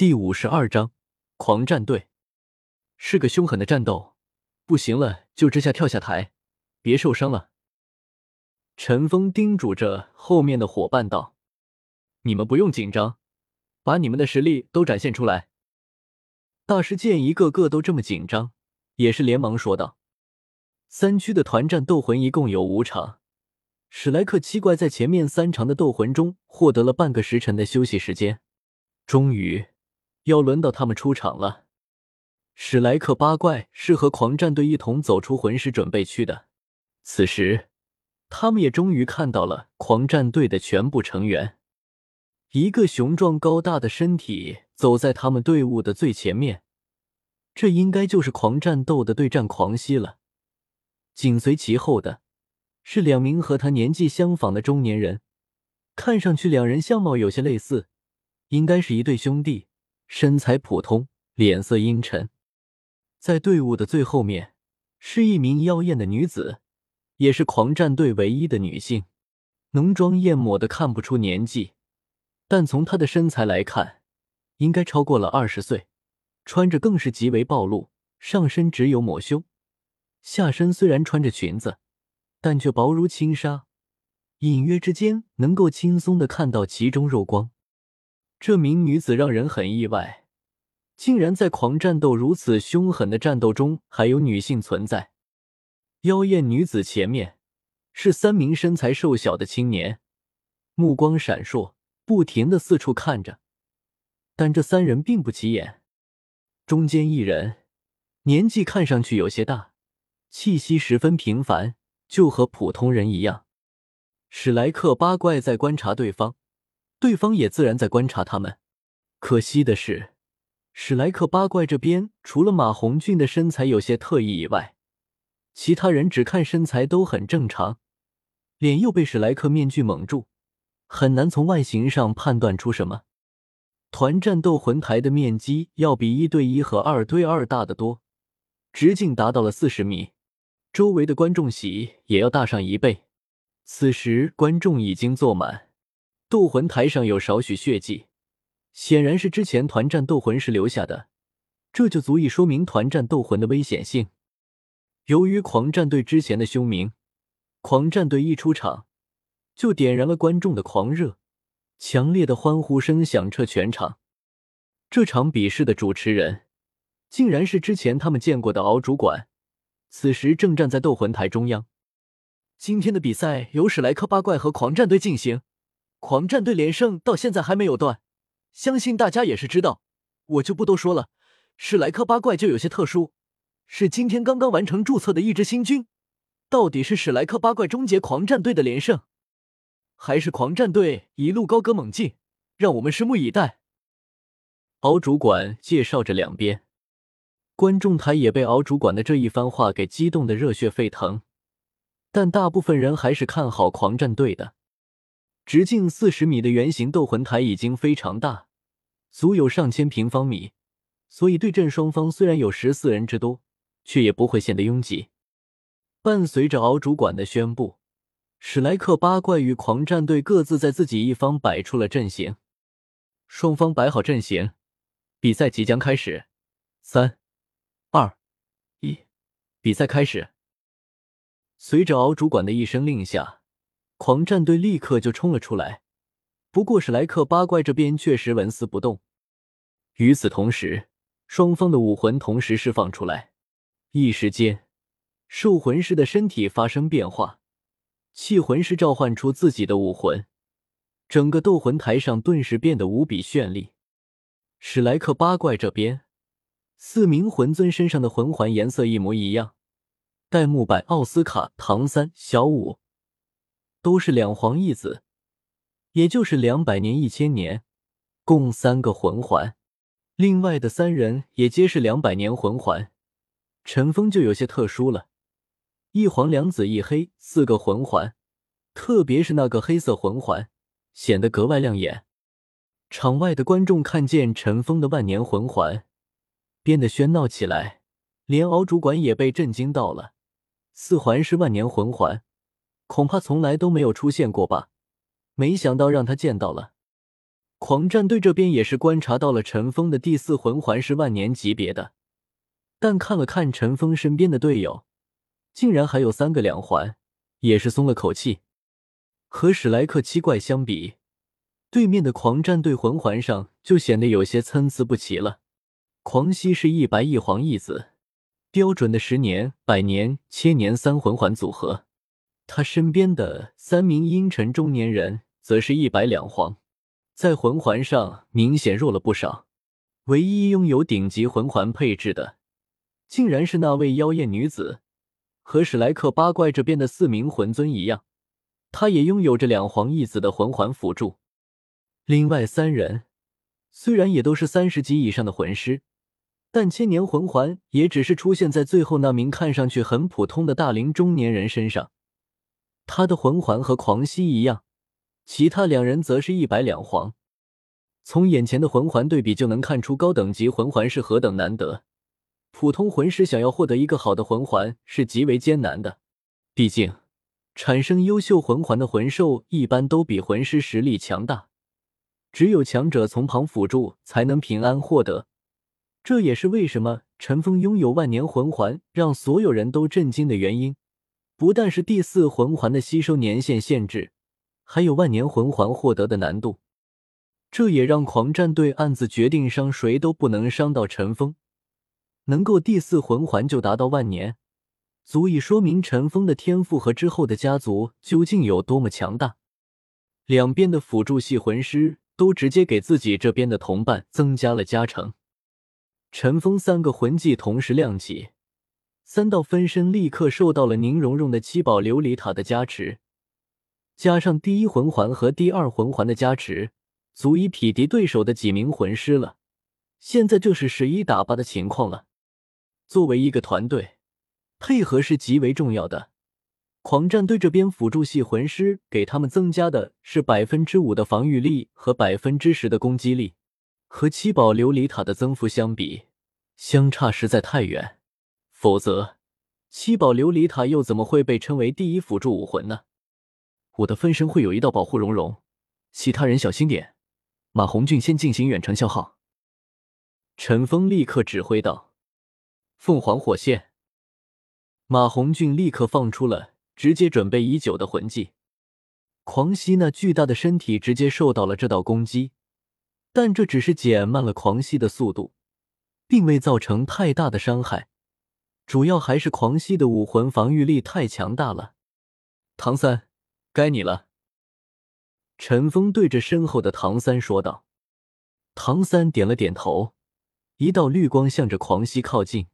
第五十二章狂战队是个凶狠的战斗，不行了就这下跳下台，别受伤了。陈峰叮嘱着后面的伙伴道：“你们不用紧张，把你们的实力都展现出来。”大师见一个个都这么紧张，也是连忙说道：“三区的团战斗魂一共有五场，史莱克七怪在前面三场的斗魂中获得了半个时辰的休息时间，终于。”要轮到他们出场了。史莱克八怪是和狂战队一同走出魂师准备区的。此时，他们也终于看到了狂战队的全部成员。一个雄壮高大的身体走在他们队伍的最前面，这应该就是狂战斗的对战狂熙了。紧随其后的是两名和他年纪相仿的中年人，看上去两人相貌有些类似，应该是一对兄弟。身材普通，脸色阴沉，在队伍的最后面是一名妖艳的女子，也是狂战队唯一的女性，浓妆艳抹的看不出年纪，但从她的身材来看，应该超过了二十岁，穿着更是极为暴露，上身只有抹胸，下身虽然穿着裙子，但却薄如轻纱，隐约之间能够轻松的看到其中肉光。这名女子让人很意外，竟然在狂战斗如此凶狠的战斗中还有女性存在。妖艳女子前面是三名身材瘦小的青年，目光闪烁，不停的四处看着，但这三人并不起眼。中间一人年纪看上去有些大，气息十分平凡，就和普通人一样。史莱克八怪在观察对方。对方也自然在观察他们。可惜的是，史莱克八怪这边除了马红俊的身材有些特异以外，其他人只看身材都很正常，脸又被史莱克面具蒙住，很难从外形上判断出什么。团战斗魂台的面积要比一对一和二对二大得多，直径达到了四十米，周围的观众席也要大上一倍。此时观众已经坐满。斗魂台上有少许血迹，显然是之前团战斗魂时留下的，这就足以说明团战斗魂的危险性。由于狂战队之前的凶名，狂战队一出场就点燃了观众的狂热，强烈的欢呼声响彻全场。这场比试的主持人竟然是之前他们见过的敖主管，此时正站在斗魂台中央。今天的比赛由史莱克八怪和狂战队进行。狂战队连胜到现在还没有断，相信大家也是知道，我就不多说了。史莱克八怪就有些特殊，是今天刚刚完成注册的一支新军。到底是史莱克八怪终结狂战队的连胜，还是狂战队一路高歌猛进？让我们拭目以待。敖主管介绍着两边，观众台也被敖主管的这一番话给激动的热血沸腾，但大部分人还是看好狂战队的。直径四十米的圆形斗魂台已经非常大，足有上千平方米，所以对阵双方虽然有十四人之多，却也不会显得拥挤。伴随着敖主管的宣布，史莱克八怪与狂战队各自在自己一方摆出了阵型。双方摆好阵型，比赛即将开始。三、二、一，比赛开始。随着敖主管的一声令下。狂战队立刻就冲了出来，不过史莱克八怪这边确实纹丝不动。与此同时，双方的武魂同时释放出来，一时间，兽魂师的身体发生变化，气魂师召唤出自己的武魂，整个斗魂台上顿时变得无比绚丽。史莱克八怪这边，四名魂尊身上的魂环颜色一模一样，戴沐白、奥斯卡、唐三、小五。都是两黄一紫，也就是两百年一千年，共三个魂环。另外的三人也皆是两百年魂环。陈峰就有些特殊了，一黄两紫一黑，四个魂环，特别是那个黑色魂环，显得格外亮眼。场外的观众看见陈峰的万年魂环，变得喧闹起来，连敖主管也被震惊到了。四环是万年魂环。恐怕从来都没有出现过吧？没想到让他见到了。狂战队这边也是观察到了陈峰的第四魂环是万年级别的，但看了看陈峰身边的队友，竟然还有三个两环，也是松了口气。和史莱克七怪相比，对面的狂战队魂环上就显得有些参差不齐了。狂熙是一白一黄一紫，标准的十年、百年、千年三魂环组合。他身边的三名阴沉中年人则是一白两黄，在魂环上明显弱了不少。唯一拥有顶级魂环配置的，竟然是那位妖艳女子。和史莱克八怪这边的四名魂尊一样，他也拥有着两黄一紫的魂环辅助。另外三人虽然也都是三十级以上的魂师。但千年魂环也只是出现在最后那名看上去很普通的大龄中年人身上，他的魂环和狂熙一样，其他两人则是一白两黄。从眼前的魂环对比就能看出高等级魂环是何等难得。普通魂师想要获得一个好的魂环是极为艰难的，毕竟产生优秀魂环的魂兽一般都比魂师实力强大，只有强者从旁辅助才能平安获得。这也是为什么陈峰拥有万年魂环让所有人都震惊的原因。不但是第四魂环的吸收年限限制，还有万年魂环获得的难度。这也让狂战队暗自决定伤谁都不能伤到陈峰。能够第四魂环就达到万年，足以说明陈峰的天赋和之后的家族究竟有多么强大。两边的辅助系魂师都直接给自己这边的同伴增加了加成。陈峰三个魂技同时亮起，三道分身立刻受到了宁荣荣的七宝琉璃塔的加持，加上第一魂环和第二魂环的加持，足以匹敌对手的几名魂师了。现在就是十一打八的情况了。作为一个团队，配合是极为重要的。狂战队这边辅助系魂师给他们增加的是百分之五的防御力和百分之十的攻击力。和七宝琉璃塔的增幅相比，相差实在太远。否则，七宝琉璃塔又怎么会被称为第一辅助武魂呢？我的分身会有一道保护熔融，其他人小心点。马红俊先进行远程消耗。陈峰立刻指挥道：“凤凰火线。”马红俊立刻放出了直接准备已久的魂技。狂吸那巨大的身体直接受到了这道攻击。但这只是减慢了狂吸的速度，并未造成太大的伤害。主要还是狂熙的武魂防御力太强大了。唐三，该你了。陈峰对着身后的唐三说道。唐三点了点头，一道绿光向着狂熙靠近。